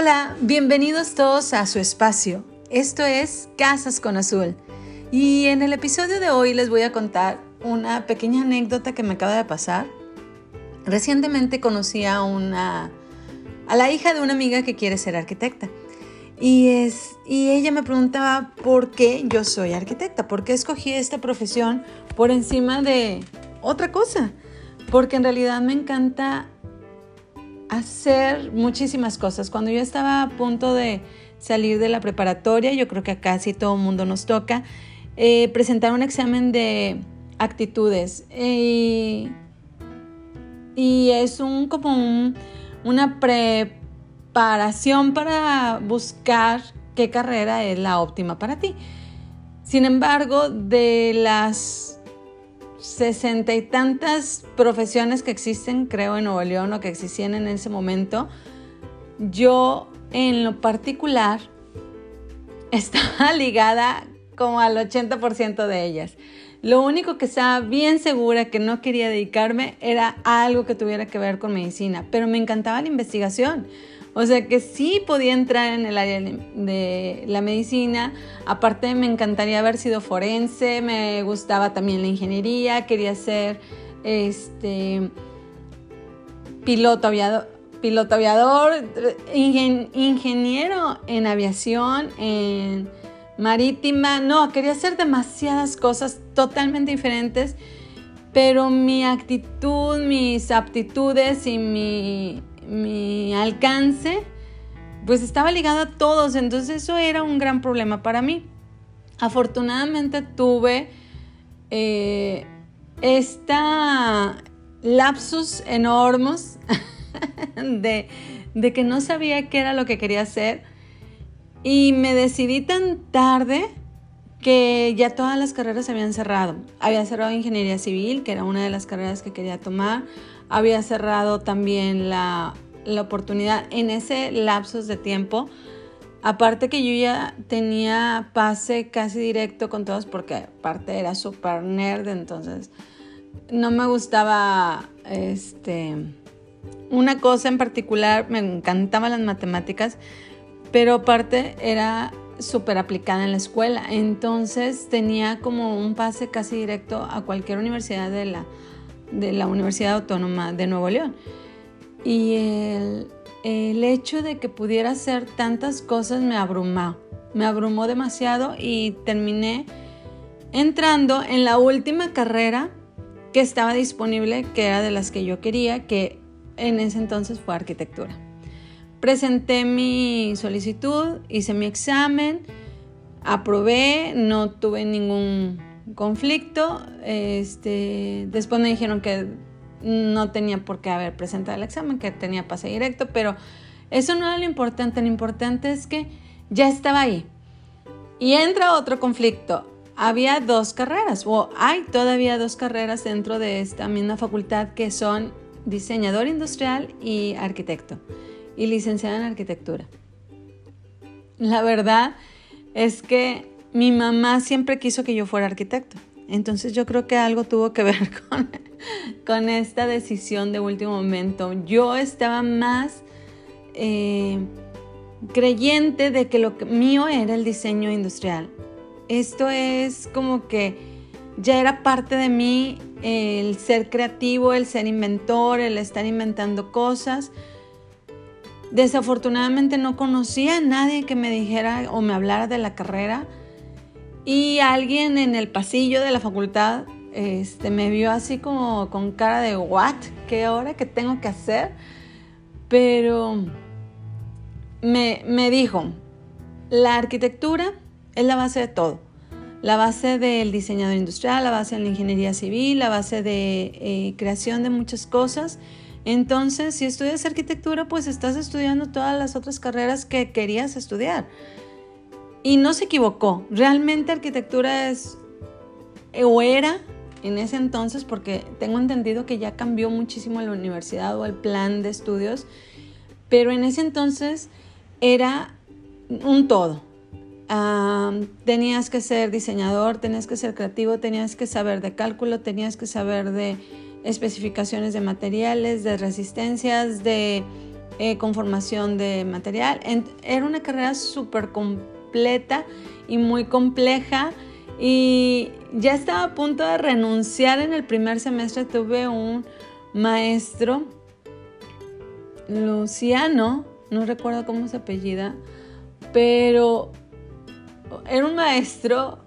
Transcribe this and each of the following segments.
Hola, bienvenidos todos a su espacio. Esto es Casas con Azul. Y en el episodio de hoy les voy a contar una pequeña anécdota que me acaba de pasar. Recientemente conocí a una a la hija de una amiga que quiere ser arquitecta. Y, es, y ella me preguntaba por qué yo soy arquitecta, por qué escogí esta profesión por encima de otra cosa. Porque en realidad me encanta hacer muchísimas cosas. Cuando yo estaba a punto de salir de la preparatoria, yo creo que a casi todo el mundo nos toca, eh, presentar un examen de actitudes. y es un como una preparación para buscar qué carrera es la óptima para ti. Sin embargo, de las sesenta y tantas profesiones que existen, creo, en Nuevo León o que existían en ese momento, yo en lo particular estaba ligada como al 80% de ellas. Lo único que estaba bien segura que no quería dedicarme era algo que tuviera que ver con medicina, pero me encantaba la investigación. O sea que sí podía entrar en el área de la medicina. Aparte me encantaría haber sido forense, me gustaba también la ingeniería, quería ser este piloto aviador, piloto aviador, ingeniero en aviación, en marítima. No, quería hacer demasiadas cosas totalmente diferentes, pero mi actitud, mis aptitudes y mi mi alcance, pues estaba ligado a todos, entonces eso era un gran problema para mí. Afortunadamente tuve eh, esta lapsus enormes de, de que no sabía qué era lo que quería hacer y me decidí tan tarde que ya todas las carreras se habían cerrado. Había cerrado ingeniería civil, que era una de las carreras que quería tomar había cerrado también la, oportunidad en ese lapsos de tiempo. Aparte que yo ya tenía pase casi directo con todos porque aparte era super nerd, entonces no me gustaba este una cosa en particular, me encantaban las matemáticas, pero aparte era súper aplicada en la escuela, entonces tenía como un pase casi directo a cualquier universidad de la, de la Universidad Autónoma de Nuevo León. Y el, el hecho de que pudiera hacer tantas cosas me abrumó, me abrumó demasiado y terminé entrando en la última carrera que estaba disponible, que era de las que yo quería, que en ese entonces fue arquitectura. Presenté mi solicitud, hice mi examen, aprobé, no tuve ningún conflicto. Este, después me dijeron que no tenía por qué haber presentado el examen, que tenía pase directo, pero eso no era lo importante. Lo importante es que ya estaba ahí. Y entra otro conflicto. Había dos carreras, o hay todavía dos carreras dentro de esta misma facultad que son diseñador industrial y arquitecto, y licenciada en arquitectura. La verdad es que mi mamá siempre quiso que yo fuera arquitecto. Entonces yo creo que algo tuvo que ver con, con esta decisión de último momento. Yo estaba más eh, creyente de que lo mío era el diseño industrial. Esto es como que ya era parte de mí el ser creativo, el ser inventor, el estar inventando cosas. Desafortunadamente no conocía a nadie que me dijera o me hablara de la carrera y alguien en el pasillo de la facultad este, me vio así como con cara de, ¿what? ¿Qué hora que tengo que hacer? Pero me, me dijo, la arquitectura es la base de todo. La base del diseñador industrial, la base de la ingeniería civil, la base de eh, creación de muchas cosas. Entonces, si estudias arquitectura, pues estás estudiando todas las otras carreras que querías estudiar. Y no se equivocó. Realmente arquitectura es o era en ese entonces, porque tengo entendido que ya cambió muchísimo la universidad o el plan de estudios, pero en ese entonces era un todo. tenías que ser diseñador, tenías que ser creativo, tenías que saber de cálculo, tenías que saber de especificaciones de materiales, de resistencias, de eh, conformación de material. era una carrera súper completa y muy compleja y ya estaba a punto de renunciar en el primer semestre. Tuve un maestro, Luciano, no recuerdo cómo se apellida, pero era un maestro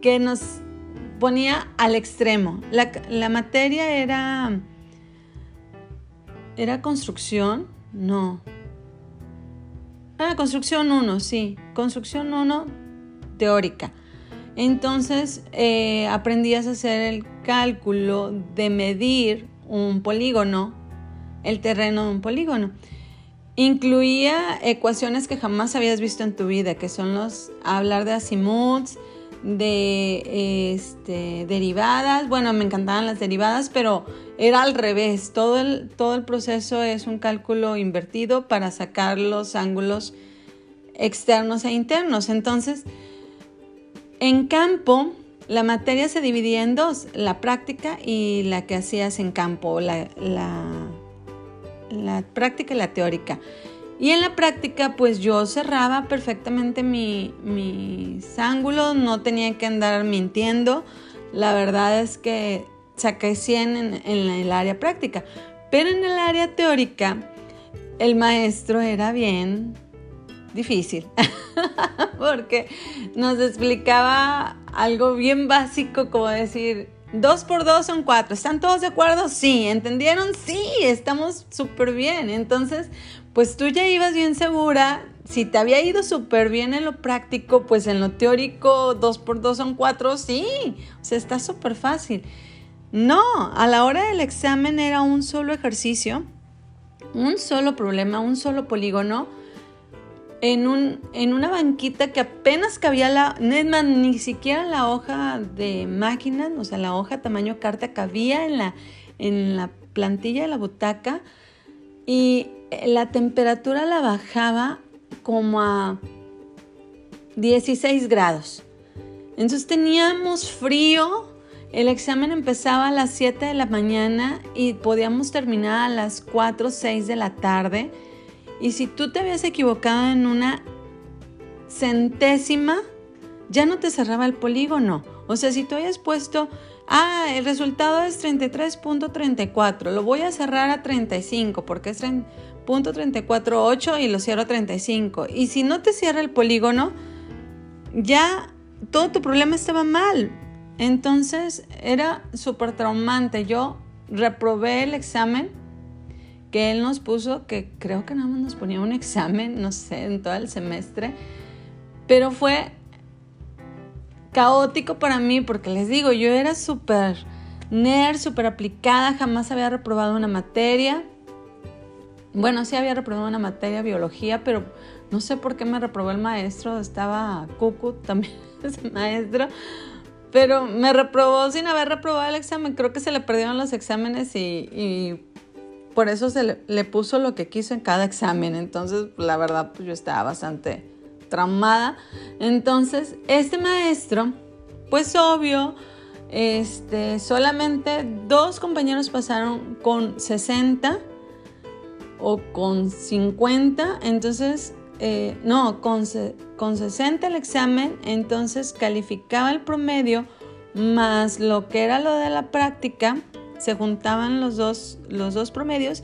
que nos ponía al extremo. La, materia era... ¿Era construcción? No. Ah, construcción 1, sí. Construcción 1 teórica. Entonces eh, aprendías a hacer el cálculo de medir un polígono, el terreno de un polígono. Incluía ecuaciones que jamás habías visto en tu vida, que son los hablar de azimuts, de este, derivadas. Bueno, me encantaban las derivadas, pero era al revés. Todo el, todo el proceso es un cálculo invertido para sacar los ángulos externos e internos. Entonces, en campo, la materia se dividía en dos, la práctica y la que hacías en campo, la, práctica y la teórica. Y en la práctica, pues yo cerraba perfectamente mis ángulos, no tenía que andar mintiendo. La verdad es que saqué 100 en, en el área práctica. Pero en el área teórica, el maestro era bien difícil, porque nos explicaba algo bien básico como decir, dos por dos son cuatro, ¿están todos de acuerdo? Sí, ¿entendieron? Sí, estamos súper bien. Entonces, pues tú ya ibas bien segura. Si te había ido súper bien en lo práctico, pues en lo teórico, dos por dos son cuatro, sí. O sea, está súper fácil. No, a la hora del examen era un solo ejercicio, un solo problema, un solo polígono, en, un, en una banquita que apenas cabía la, ni siquiera la hoja de máquina, o sea, la hoja tamaño carta cabía en la, en la plantilla de la butaca y la temperatura la bajaba como a 16 grados. Entonces teníamos frío, el examen empezaba a las 7 de la mañana y podíamos terminar a las 4 o 6 de la tarde. Y si tú te habías equivocado en una centésima, ya no te cerraba el polígono. O sea, si tú habías puesto Ah, el resultado es 33.34. Lo voy a cerrar a 35 porque es .348 y lo cierro a 35. Y si no te cierra el polígono, ya todo tu problema estaba mal. Entonces era súper traumante. Yo reprobé el examen que él nos puso, que creo que nada más nos ponía un examen, no sé, en todo el semestre. Pero fue caótico para mí porque les digo, yo era súper nerd, súper aplicada, jamás había reprobado una materia. Bueno, sí había reprobado una materia, biología, pero no sé por qué me reprobó el maestro, estaba cucu también ese maestro, pero me reprobó sin haber reprobado el examen, creo que se le perdieron los exámenes y, por eso se le, puso lo que quiso en cada examen, entonces la verdad pues yo estaba bastante traumada. Entonces, este maestro, pues obvio, este, solamente dos compañeros pasaron con 60 o con 50, entonces, eh, no, con, con 60 el examen, entonces calificaba el promedio más lo que era lo de la práctica, se juntaban los dos, los dos promedios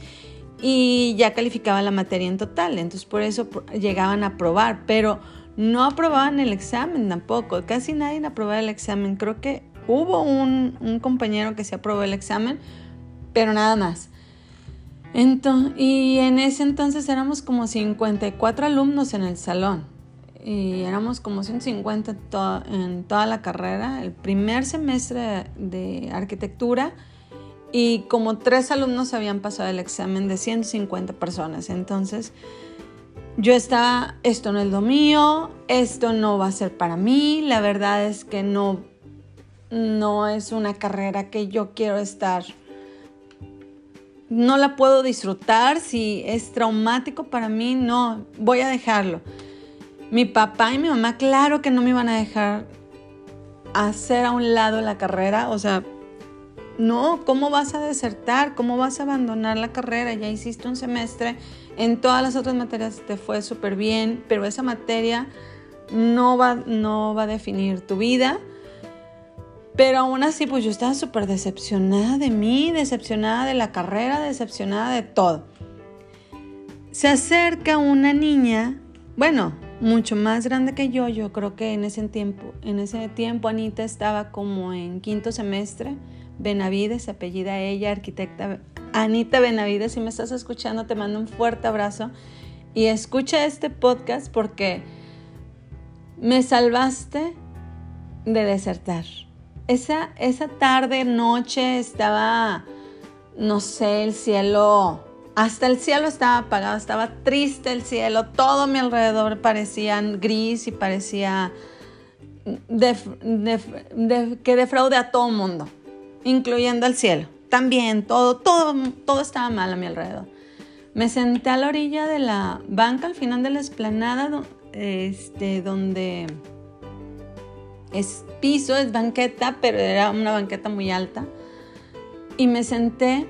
y ya calificaba la materia en total, entonces por eso llegaban a aprobar, pero no aprobaban el examen tampoco, casi nadie aprobaba el examen, creo que hubo un, compañero que se aprobó el examen, pero nada más. y en ese entonces éramos como 54 alumnos en el salón. Y éramos como 150 en toda la carrera, el primer semestre de arquitectura y como tres alumnos habían pasado el examen de 150 personas. Entonces yo estaba, esto no es lo mío, esto no va a ser para mí, la verdad es que no, no es una carrera que yo quiero estar. No la puedo disfrutar, si es traumático para mí, no, voy a dejarlo. Mi papá y mi mamá, claro que no me iban a dejar hacer a un lado la carrera, o sea, no, ¿cómo vas a desertar? ¿Cómo vas a abandonar la carrera? Ya hiciste un semestre, en todas las otras materias te fue súper bien, pero esa materia no va, no va a definir tu vida. Pero aún así, pues yo estaba súper decepcionada de mí, decepcionada de la carrera, decepcionada de todo. Se acerca una niña, bueno, mucho más grande que yo, yo creo que en ese tiempo, en ese tiempo Anita estaba como en quinto semestre Benavides, apellida ella, arquitecta Anita Benavides, si me estás escuchando, te mando un fuerte abrazo y escucha este podcast porque me salvaste de desertar. Esa, esa tarde, noche, estaba, no sé, el cielo, hasta el cielo estaba apagado, estaba triste el cielo, todo mi alrededor parecía gris y parecía que defraude a todo mundo incluyendo el cielo. También todo, todo, todo estaba mal a mi alrededor. Me senté a la orilla de la banca, al final de la esplanada, este, donde es piso, es banqueta, pero era una banqueta muy alta. Y me senté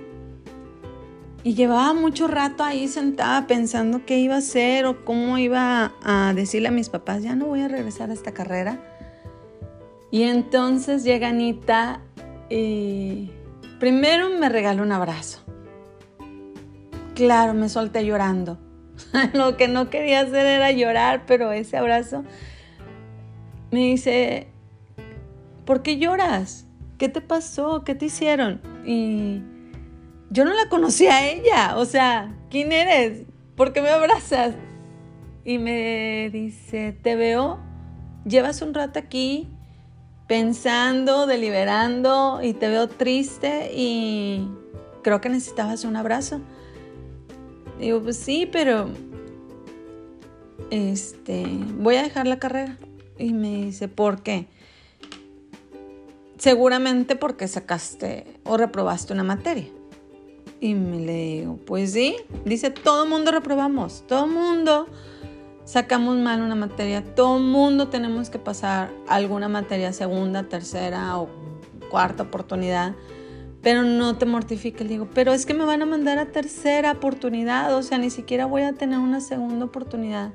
y llevaba mucho rato ahí sentada pensando qué iba a hacer o cómo iba a decirle a mis papás, ya no voy a regresar a esta carrera. Y entonces llega Anita y primero me regaló un abrazo. Claro, me solté llorando. Lo que no quería hacer era llorar, pero ese abrazo me dice, ¿por qué lloras? ¿Qué te pasó? ¿Qué te hicieron? Y yo no la conocía a ella. O sea, ¿quién eres? ¿Por qué me abrazas? Y me dice, te veo, llevas un rato aquí pensando, deliberando y te veo triste y creo que necesitabas un abrazo. Digo, pues sí, pero este, voy a dejar la carrera. Y me dice, ¿por qué? Seguramente porque sacaste o reprobaste una materia. Y me le digo, pues sí, dice, todo mundo reprobamos, todo mundo sacamos mal una materia, todo mundo tenemos que pasar alguna materia, segunda, tercera o cuarta oportunidad, pero no te mortifiques, digo, pero es que me van a mandar a tercera oportunidad, o sea, ni siquiera voy a tener una segunda oportunidad.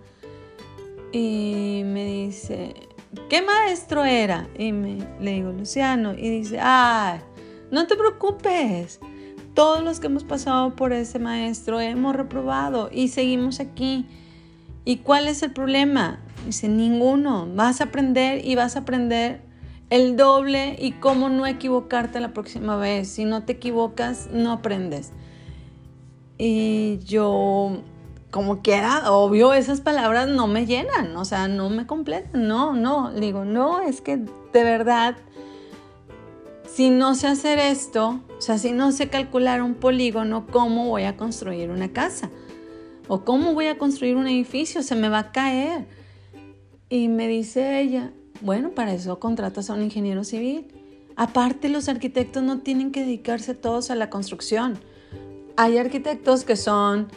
Y me dice, ¿qué maestro era? Y me, le digo, Luciano, y dice, ay, no te preocupes. Todos los que hemos pasado por ese maestro hemos reprobado y seguimos aquí. ¿Y cuál es el problema? Dice, ninguno. Vas a aprender y vas a aprender el doble y cómo no equivocarte la próxima vez. Si no te equivocas, no aprendes. Y yo, como quiera, obvio, esas palabras no me llenan, o sea, no me completan. No, no, digo, no, es que de verdad, si no sé hacer esto, o sea, si no sé calcular un polígono, ¿cómo voy a construir una casa? ¿O cómo voy a construir un edificio? Se me va a caer. Y me dice ella, bueno, para eso contratas a un ingeniero civil. Aparte, los arquitectos no tienen que dedicarse todos a la construcción. Hay arquitectos que son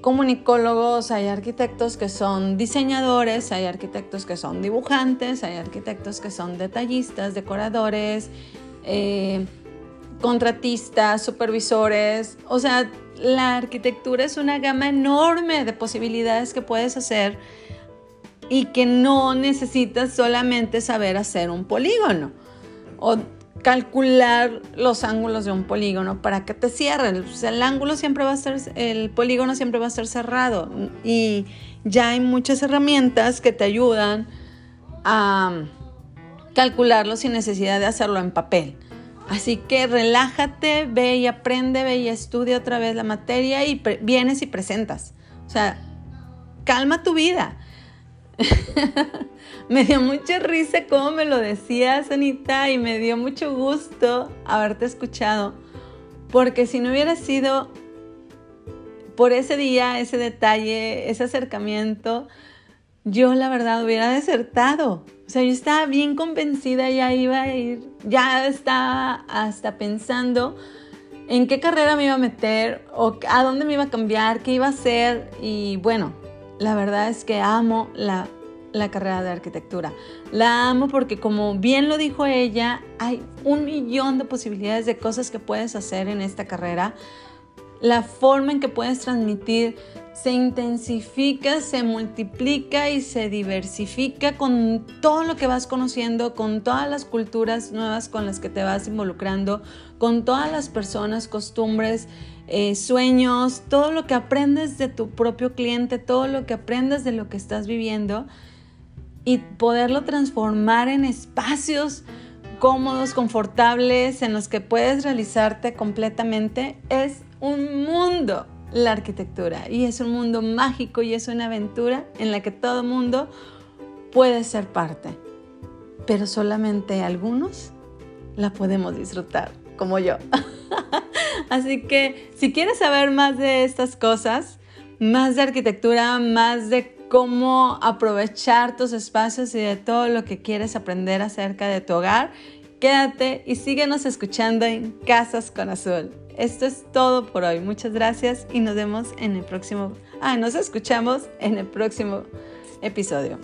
comunicólogos, hay arquitectos que son diseñadores, hay arquitectos que son dibujantes, hay arquitectos que son detallistas, decoradores, eh, contratistas, supervisores. O sea, la arquitectura es una gama enorme de posibilidades que puedes hacer y que no necesitas solamente saber hacer un polígono o calcular los ángulos de un polígono para que te cierren. el ángulo siempre va a ser, el polígono siempre va a ser cerrado y ya hay muchas herramientas que te ayudan a calcularlo sin necesidad de hacerlo en papel. Así que relájate, ve y aprende, ve y estudia otra vez la materia y vienes y presentas. O sea, calma tu vida. me dio mucha risa cómo me lo decías, Anita, y me dio mucho gusto haberte escuchado, porque si no hubiera sido por ese día, ese detalle, ese acercamiento, yo la verdad hubiera desertado. O sea, yo estaba bien convencida, ya iba a ir, ya estaba hasta pensando en qué carrera me iba a meter o a dónde me iba a cambiar, qué iba a hacer. Y bueno, la verdad es que amo la la carrera de arquitectura. La amo porque como bien lo dijo ella, hay un millón de posibilidades de cosas que puedes hacer en esta carrera. La forma en que puedes transmitir se intensifica, se multiplica y se diversifica con todo lo que vas conociendo, con todas las culturas nuevas con las que te vas involucrando, con todas las personas, costumbres, eh, sueños, todo lo que aprendes de tu propio cliente, todo lo que aprendes de lo que estás viviendo y poderlo transformar en espacios cómodos, confortables, en los que puedes realizarte completamente, es un mundo la arquitectura y es un mundo mágico y es una aventura en la que todo mundo puede ser parte, pero solamente algunos la podemos disfrutar, como yo. Así que si quieres saber más de estas cosas, más de arquitectura, más de cómo aprovechar tus espacios y de todo lo que quieres aprender acerca de tu hogar, quédate y síguenos escuchando en Casas con Azul. Esto es todo por hoy. Muchas gracias y nos vemos en el próximo. Ah, nos escuchamos en el próximo episodio.